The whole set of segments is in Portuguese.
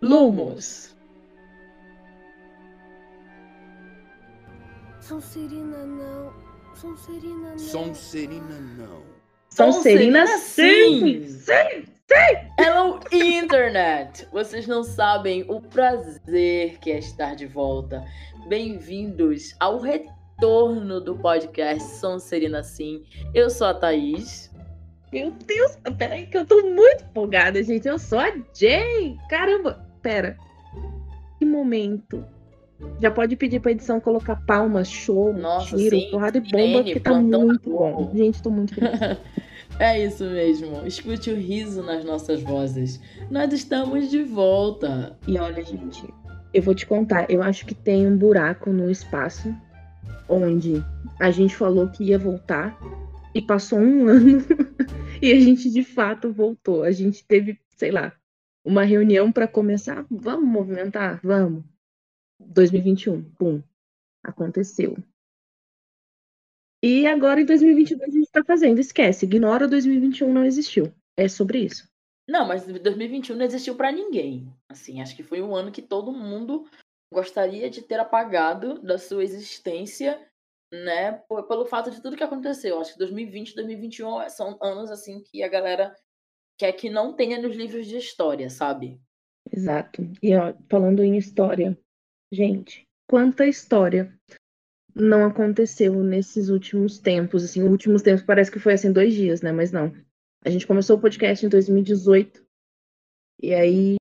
Lumos. Sonserina não. Sonserina não. Sonserina não. Sonserina sim. sim! Sim! Sim! Hello, Internet! Vocês não sabem o prazer que é estar de volta. Bem-vindos ao retorno do podcast Sonserina Sim. Eu sou a Thaís. Meu Deus! Peraí, que eu tô muito empolgada, gente. Eu sou a Jay! Caramba! Pera. Que momento. Já pode pedir pra edição colocar palmas, show, Nossa, tiro, sim, porrada e bomba, porque tá muito bom. Globo. Gente, tô muito feliz. É isso mesmo. Escute o riso nas nossas vozes. Nós estamos de volta. E olha, gente, eu vou te contar, eu acho que tem um buraco no espaço onde a gente falou que ia voltar e passou um ano e a gente de fato voltou. A gente teve, sei lá, uma reunião para começar, vamos movimentar, vamos. 2021, pum, aconteceu. E agora em 2022 a gente tá fazendo, esquece, ignora 2021 não existiu. É sobre isso. Não, mas 2021 não existiu pra ninguém. Assim, acho que foi um ano que todo mundo gostaria de ter apagado da sua existência, né? Pelo fato de tudo que aconteceu. Acho que 2020 e 2021 são anos assim que a galera quer que não tenha nos livros de história, sabe? Exato. E ó, falando em história, gente, quanta história não aconteceu nesses últimos tempos, assim, últimos tempos parece que foi assim dois dias, né? Mas não. A gente começou o podcast em 2018 e aí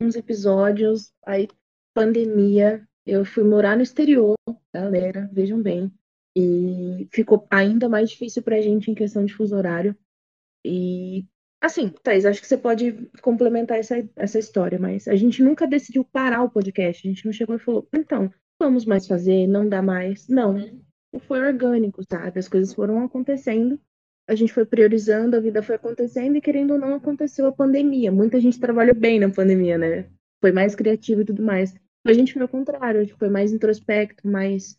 uns episódios, aí pandemia, eu fui morar no exterior, galera, vejam bem, e ficou ainda mais difícil pra gente em questão de fuso horário. E Assim, Thaís, acho que você pode complementar essa, essa história, mas a gente nunca decidiu parar o podcast. A gente não chegou e falou, então, vamos mais fazer, não dá mais. Não, foi orgânico, sabe? As coisas foram acontecendo, a gente foi priorizando, a vida foi acontecendo e, querendo ou não, aconteceu a pandemia. Muita gente trabalhou bem na pandemia, né? Foi mais criativo e tudo mais. A gente foi ao contrário, a gente foi mais introspecto, mais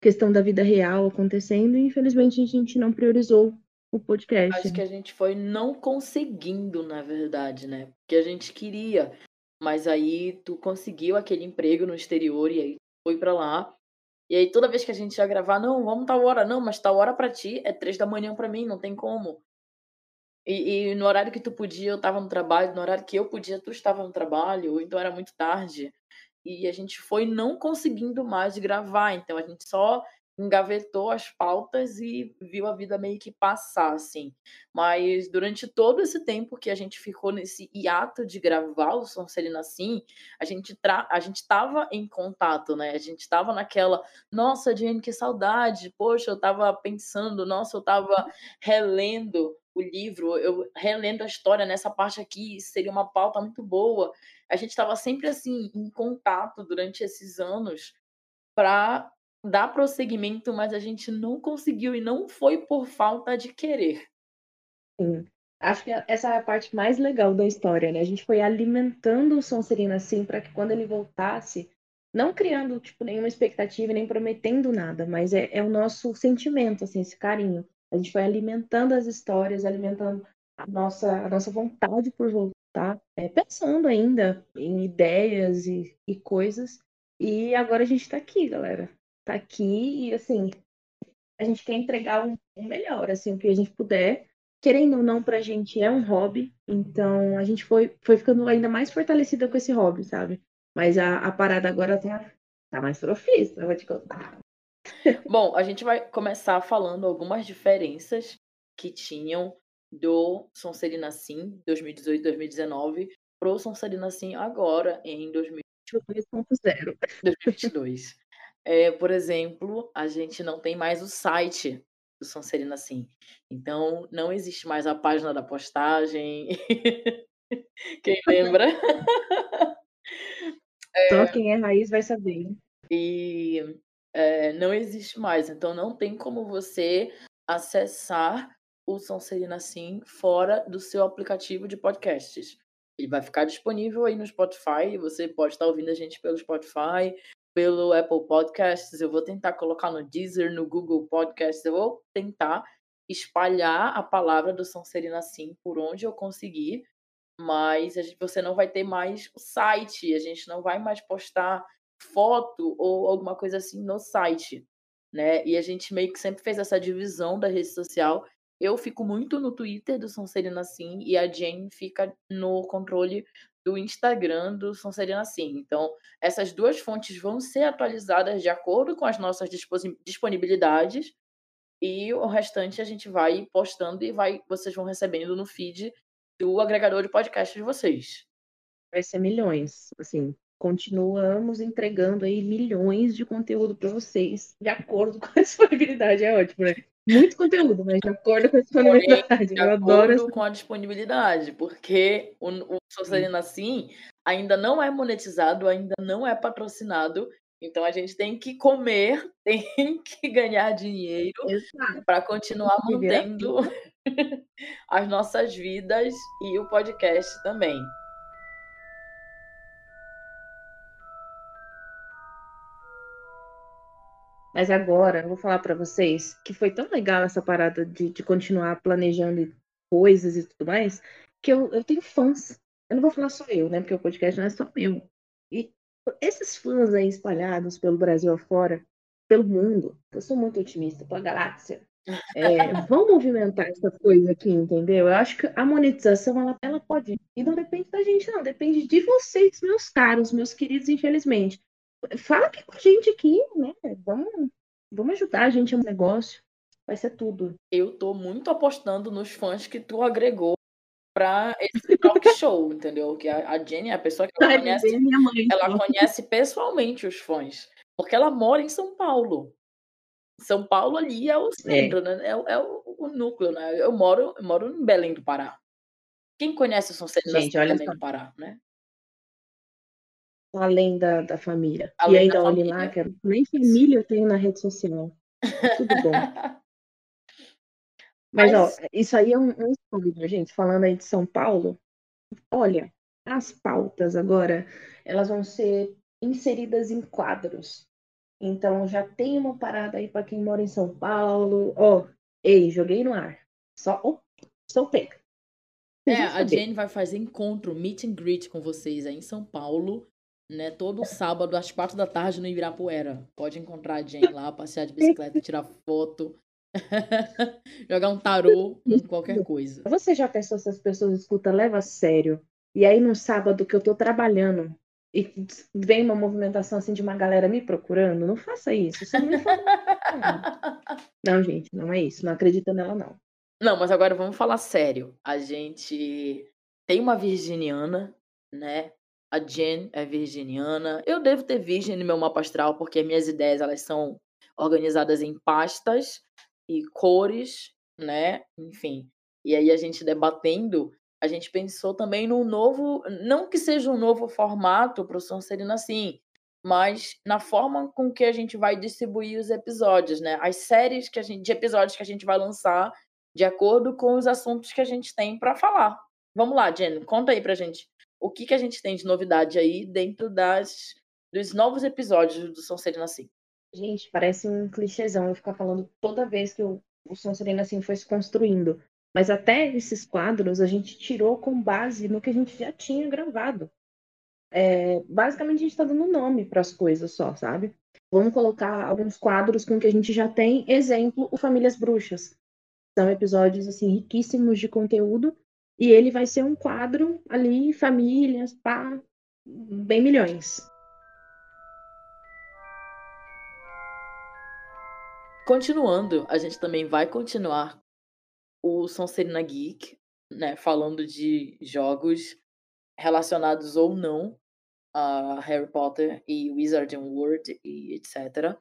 questão da vida real acontecendo e, infelizmente, a gente não priorizou o podcast. Acho que a gente foi não conseguindo, na verdade, né? Porque a gente queria, mas aí tu conseguiu aquele emprego no exterior e aí foi pra lá. E aí toda vez que a gente ia gravar, não, vamos tal hora, não, mas tal hora pra ti é três da manhã pra mim, não tem como. E, e no horário que tu podia, eu tava no trabalho, no horário que eu podia, tu estava no trabalho, então era muito tarde. E a gente foi não conseguindo mais gravar, então a gente só engavetou as pautas e viu a vida meio que passar, assim. Mas durante todo esse tempo que a gente ficou nesse hiato de gravar o Sonserina assim, a gente tra a gente tava em contato, né? A gente tava naquela, nossa, Jane, que saudade. Poxa, eu tava pensando, nossa, eu tava relendo o livro, eu relendo a história nessa parte aqui, seria uma pauta muito boa. A gente tava sempre assim em contato durante esses anos para dar prosseguimento, mas a gente não conseguiu e não foi por falta de querer. Sim. Acho que essa é a parte mais legal da história, né? A gente foi alimentando o Sonserina assim para que quando ele voltasse, não criando tipo nenhuma expectativa, nem prometendo nada, mas é, é o nosso sentimento, assim, esse carinho. A gente foi alimentando as histórias, alimentando a nossa, a nossa vontade por voltar, é, pensando ainda em ideias e, e coisas. E agora a gente tá aqui, galera. Tá aqui e assim, a gente quer entregar um, um melhor, assim, o que a gente puder querendo ou não, pra gente é um hobby, então a gente foi, foi ficando ainda mais fortalecida com esse hobby, sabe? Mas a, a parada agora tá, tá mais profissa, eu vou te contar. Bom, a gente vai começar falando algumas diferenças que tinham do Sonserina Sim 2018-2019 pro Sonserina Sim agora em 2000 2.0. 2022. É, por exemplo, a gente não tem mais o site do Sonserina Sim. Então, não existe mais a página da postagem. Quem lembra? Só quem é raiz vai saber. E é, não existe mais. Então, não tem como você acessar o Sonserina Sim fora do seu aplicativo de podcasts. Ele vai ficar disponível aí no Spotify. Você pode estar ouvindo a gente pelo Spotify, pelo Apple Podcasts. Eu vou tentar colocar no Deezer, no Google Podcasts. Eu vou tentar espalhar a palavra do Sonserina Sim por onde eu conseguir, mas gente, você não vai ter mais o site, a gente não vai mais postar foto ou alguma coisa assim no site, né? E a gente meio que sempre fez essa divisão da rede social. Eu fico muito no Twitter do Sonserina Sim e a Jane fica no controle do Instagram do Sonserina Sim. Então, essas duas fontes vão ser atualizadas de acordo com as nossas disponibilidades e o restante a gente vai postando e vai vocês vão recebendo no feed do agregador de podcast de vocês. Vai ser milhões, assim, continuamos entregando aí milhões de conteúdo para vocês, de acordo com a disponibilidade, é ótimo, né? Muito conteúdo, mas de acordo com a disponibilidade. Porém, Eu adoro essa... com a disponibilidade, porque o, o Socialina Assim ainda não é monetizado, ainda não é patrocinado, então a gente tem que comer, tem que ganhar dinheiro para continuar mantendo as nossas vidas e o podcast também. Mas agora, eu vou falar para vocês que foi tão legal essa parada de, de continuar planejando coisas e tudo mais, que eu, eu tenho fãs. Eu não vou falar só eu, né? Porque o podcast não é só meu. E esses fãs aí espalhados pelo Brasil afora, pelo mundo, eu sou muito otimista, pela galáxia, é, vão movimentar essa coisa aqui, entendeu? Eu acho que a monetização ela, ela pode. E não depende da gente, não. Depende de vocês, meus caros, meus queridos, infelizmente fala aqui com a gente aqui, né? Vamos, vamos ajudar a gente um negócio. Vai ser tudo. Eu tô muito apostando nos fãs que tu agregou para esse talk show, entendeu? Que a, a Jenny é a pessoa que ela conhece, mãe, ela conhece pessoalmente os fãs, porque ela mora em São Paulo. São Paulo ali é o é. centro, é. né? É, é o, o, núcleo, né? Eu moro, eu moro em Belém do Pará. Quem conhece o São Centro Gente, Belém do Pará, né? Além da, da família. Além e ainda olhe lá, que nem família eu tenho na rede social. Tudo bom. Mas, Mas, ó, isso aí é um, um gente. Falando aí de São Paulo, olha, as pautas agora, elas vão ser inseridas em quadros. Então, já tem uma parada aí para quem mora em São Paulo. Ó, ei, joguei no ar. Só, oh, sou pega. É, a Jane vai fazer encontro, meet and greet com vocês aí em São Paulo né? Todo sábado, às quatro da tarde, no Ibirapuera. Pode encontrar a Jen lá, passear de bicicleta, tirar foto, jogar um tarô, qualquer coisa. Você já pensou se as pessoas escutam, leva a sério? E aí, no sábado que eu tô trabalhando, e vem uma movimentação assim de uma galera me procurando, não faça isso. Isso não, não, gente, não é isso. Não acredita nela, não. Não, mas agora vamos falar sério. A gente tem uma virginiana, né? A Jen é virginiana. Eu devo ter virgem no meu mapa astral, porque minhas ideias elas são organizadas em pastas e cores, né? Enfim. E aí a gente debatendo, a gente pensou também num novo, não que seja um novo formato para o Sonserina assim, mas na forma com que a gente vai distribuir os episódios, né? As séries que a gente, de episódios que a gente vai lançar de acordo com os assuntos que a gente tem para falar. Vamos lá, Jen, conta aí pra gente o que, que a gente tem de novidade aí dentro das, dos novos episódios do Sonserina Assim. Gente, parece um clichêzão eu ficar falando toda vez que o, o Sonserina Assim foi se construindo. Mas até esses quadros a gente tirou com base no que a gente já tinha gravado. É, basicamente a gente está dando nome para as coisas só, sabe? Vamos colocar alguns quadros com que a gente já tem. Exemplo, o Famílias Bruxas. São episódios assim riquíssimos de conteúdo e ele vai ser um quadro ali, famílias, pá, bem milhões. Continuando, a gente também vai continuar o Sonserina Geek, né, falando de jogos relacionados ou não a Harry Potter e Wizarding World e etc.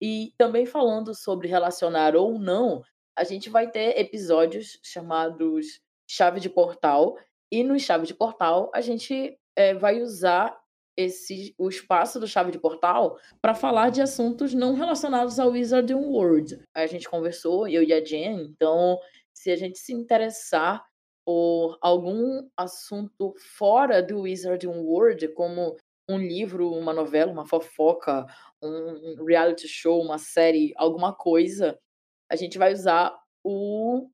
E também falando sobre relacionar ou não, a gente vai ter episódios chamados chave de portal. E no chave de portal, a gente é, vai usar esse, o espaço do chave de portal para falar de assuntos não relacionados ao Wizarding World. A gente conversou, eu e a Jen, então se a gente se interessar por algum assunto fora do Wizarding World, como um livro, uma novela, uma fofoca, um reality show, uma série, alguma coisa, a gente vai usar o,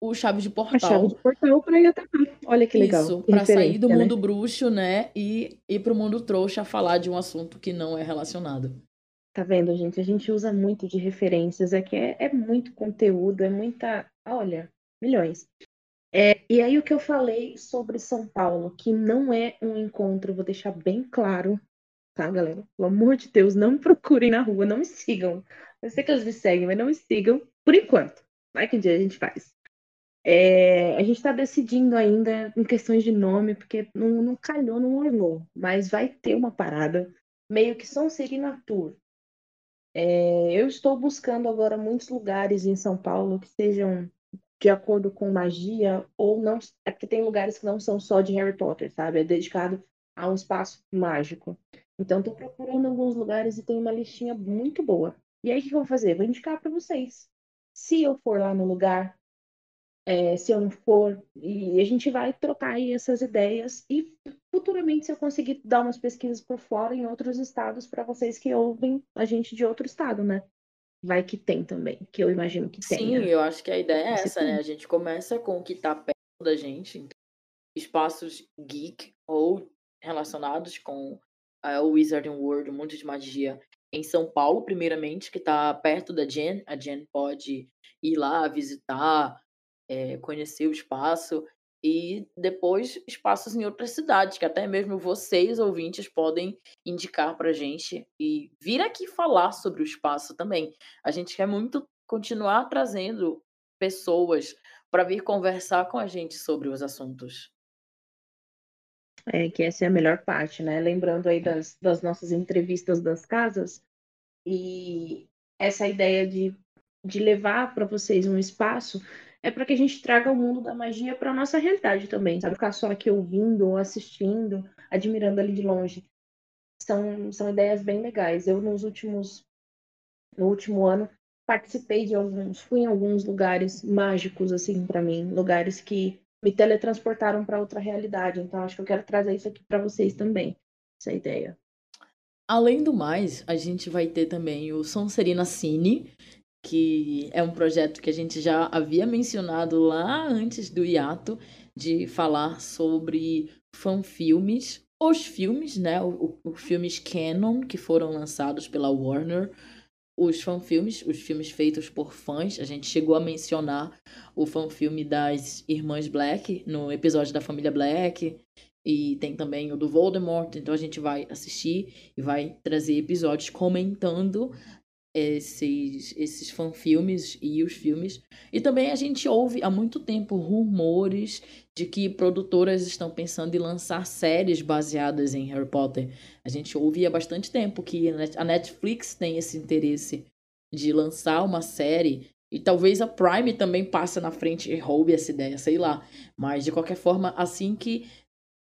o chave de A portal. chave de portal pra ir até lá. Olha que legal. Isso, pra sair do né? mundo bruxo, né? E ir pro mundo trouxa falar de um assunto que não é relacionado. Tá vendo, gente? A gente usa muito de referências. É que é, é muito conteúdo, é muita. Olha, milhões. É, e aí o que eu falei sobre São Paulo, que não é um encontro, vou deixar bem claro, tá, galera? Pelo amor de Deus, não me procurem na rua, não me sigam. Eu sei que eles me seguem, mas não me sigam por enquanto. Vai que um dia a gente faz. É, a gente está decidindo ainda em questões de nome, porque não, não calhou, não ornou, mas vai ter uma parada, meio que Sonserina Tour. É, eu estou buscando agora muitos lugares em São Paulo que sejam de acordo com magia ou não. É porque tem lugares que não são só de Harry Potter, sabe? É dedicado a um espaço mágico. Então, estou procurando alguns lugares e tem uma listinha muito boa. E aí, o que eu vou fazer? Vou indicar para vocês. Se eu for lá no lugar, é, se eu não for, e a gente vai trocar aí essas ideias e futuramente, se eu conseguir dar umas pesquisas por fora em outros estados para vocês que ouvem a gente de outro estado, né? Vai que tem também, que eu imagino que Sim, tenha. eu acho que a ideia é essa, né? A gente começa com o que tá perto da gente, então, espaços geek ou relacionados com ah, o Wizarding World, o mundo de magia em São Paulo, primeiramente, que tá perto da Jen. A Jen pode ir lá visitar, eh, conhecer o espaço e depois espaços em outras cidades, que até mesmo vocês, ouvintes, podem indicar pra gente e vir aqui falar sobre o espaço também. A gente quer muito continuar trazendo pessoas para vir conversar com a gente sobre os assuntos. É, que essa é a melhor parte, né? Lembrando aí das, das nossas entrevistas das casas, e essa ideia de, de levar para vocês um espaço é para que a gente traga o mundo da magia para nossa realidade também, sabe? Ficar só aqui ouvindo ou assistindo, admirando ali de longe. São, são ideias bem legais. Eu, nos últimos, no último ano, participei de alguns, fui em alguns lugares mágicos, assim, para mim, lugares que me teletransportaram para outra realidade. Então, acho que eu quero trazer isso aqui para vocês também, essa ideia. Além do mais, a gente vai ter também o Sonserina Cine, que é um projeto que a gente já havia mencionado lá antes do hiato, de falar sobre fanfilmes, os filmes, né? Os filmes canon que foram lançados pela Warner, os fanfilmes, os filmes feitos por fãs. A gente chegou a mencionar o fanfilme das Irmãs Black no episódio da família Black. E tem também o do Voldemort. Então a gente vai assistir e vai trazer episódios comentando esses, esses fanfilmes e os filmes. E também a gente ouve há muito tempo rumores de que produtoras estão pensando em lançar séries baseadas em Harry Potter. A gente ouve há bastante tempo que a Netflix tem esse interesse de lançar uma série. E talvez a Prime também passe na frente e roube essa ideia, sei lá. Mas de qualquer forma, assim que.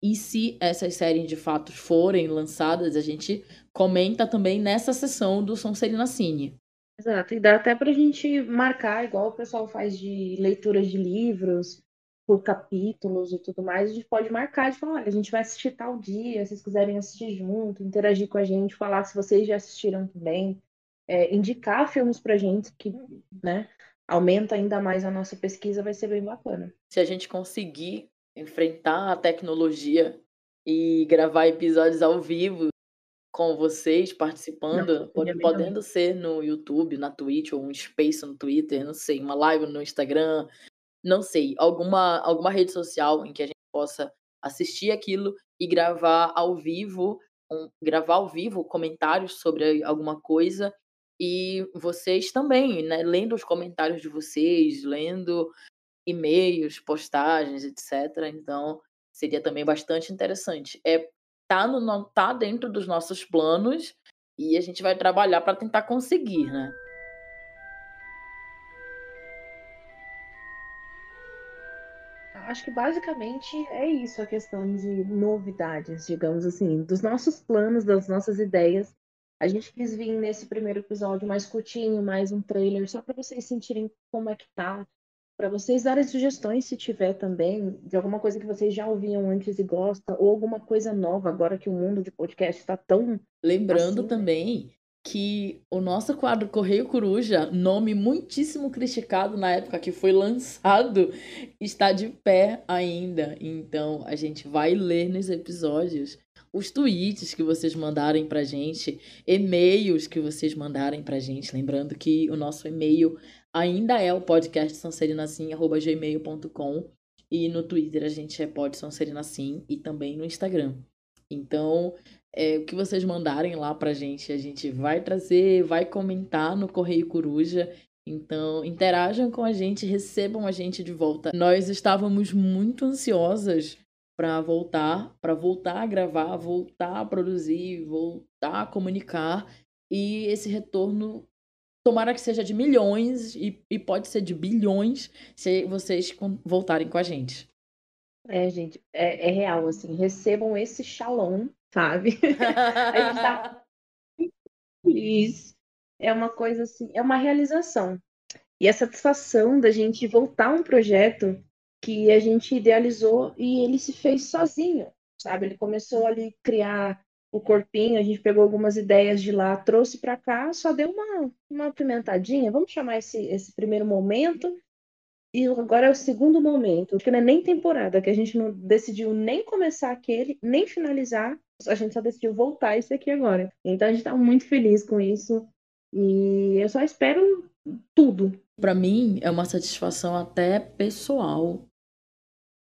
E se essas séries de fato forem lançadas, a gente comenta também nessa sessão do Sonserina Cine. Exato, e dá até pra gente marcar, igual o pessoal faz de leituras de livros, por capítulos e tudo mais, a gente pode marcar de falar, olha, a gente vai assistir tal dia, se vocês quiserem assistir junto, interagir com a gente, falar se vocês já assistiram também, é, indicar filmes pra gente, que, né, aumenta ainda mais a nossa pesquisa, vai ser bem bacana. Se a gente conseguir enfrentar a tecnologia e gravar episódios ao vivo com vocês participando, Não, pode- podendo ser no YouTube, na Twitch, ou um Space no Twitter, não sei, uma live no Instagram, não sei, alguma, alguma rede social em que a gente possa assistir aquilo e gravar ao vivo, um- gravar ao vivo comentários sobre alguma coisa e vocês também, né, lendo os comentários de vocês, lendo e-mails, postagens, etc. Então, seria também bastante interessante. É tá no tá dentro dos nossos planos e a gente vai trabalhar para tentar conseguir, né? Acho que basicamente é isso a questão de novidades, digamos assim, dos nossos planos, das nossas ideias. A gente quis vir nesse primeiro episódio mais curtinho, mais um trailer, só para vocês sentirem como é que tá, para vocês darem sugestões se tiver também de alguma coisa que vocês já ouviam antes e gostam, ou alguma coisa nova agora que o mundo de podcast está tão Lembrando Assim, né? também que o nosso quadro Correio Coruja, nome muitíssimo criticado na época que foi lançado, está de pé ainda. Então a gente vai ler nos episódios os tweets que vocês mandarem pra gente, e-mails que vocês mandarem pra gente. Lembrando que o nosso e-mail ainda é o podcast sanserinacim.gmail.com e no Twitter a gente é pode e também no Instagram. Então, é, o que vocês mandarem lá pra gente, a gente vai trazer, vai comentar no Correio Coruja. Então, interajam com a gente, recebam a gente de volta. Nós estávamos muito ansiosas para voltar, para voltar a gravar, voltar a produzir, voltar a comunicar. E esse retorno, tomara que seja de milhões e, e pode ser de bilhões se vocês voltarem com a gente. É, gente, é, é real, assim, recebam esse shalom, sabe? a gente tá feliz. É uma coisa assim, é uma realização. E a satisfação da gente voltar a um projeto que a gente idealizou e ele se fez sozinho, sabe? Ele começou ali a criar o corpinho, a gente pegou algumas ideias de lá, trouxe para cá, só deu uma, uma pimentadinha, vamos chamar esse, esse primeiro momento, e agora é o segundo momento, que não é nem temporada, que a gente não decidiu nem começar aquele, nem finalizar, a gente só decidiu voltar esse aqui agora. Então a gente está muito feliz com isso, e eu só espero tudo. Para mim é uma satisfação até pessoal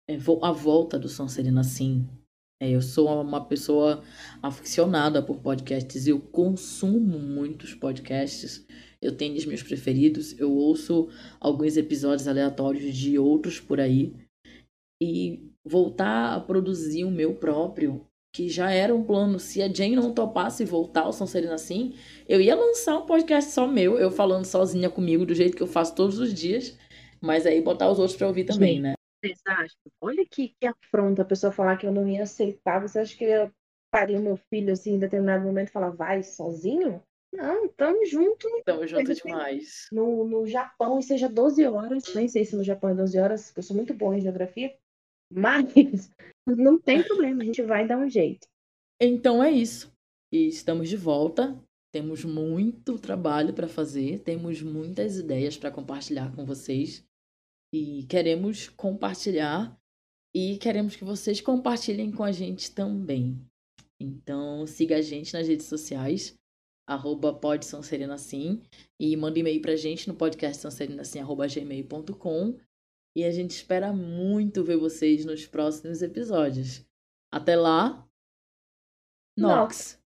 é, a volta do Sonserina sim. É, eu sou uma pessoa aficionada por podcasts, eu consumo muitos podcasts, eu tenho os meus preferidos, eu ouço alguns episódios aleatórios de outros por aí. E voltar a produzir o meu próprio, que já era um plano, se a Jane não topasse voltar ao Sonserina assim, eu ia lançar um podcast só meu, eu falando sozinha comigo, do jeito que eu faço todos os dias, mas aí botar os outros para ouvir também, Sim. né? Vocês acham? Olha que, que afronta a pessoa falar que eu não ia aceitar. Você acha que eu ia parir meu filho assim em determinado momento e falar, vai sozinho? Não, tamo junto. Tamo junto demais. No, no Japão, e seja 12 horas. Nem sei se no Japão é 12 horas, porque eu sou muito boa em geografia. Mas não tem problema, a gente vai dar um jeito. Então é isso. E estamos de volta. Temos muito trabalho para fazer, temos muitas ideias para compartilhar com vocês e queremos compartilhar e queremos que vocês compartilhem com a gente também. Então, siga a gente nas redes sociais, arroba e manda e-mail pra gente no podcast e a gente espera muito ver vocês nos próximos episódios. Até lá, Nox. Nox.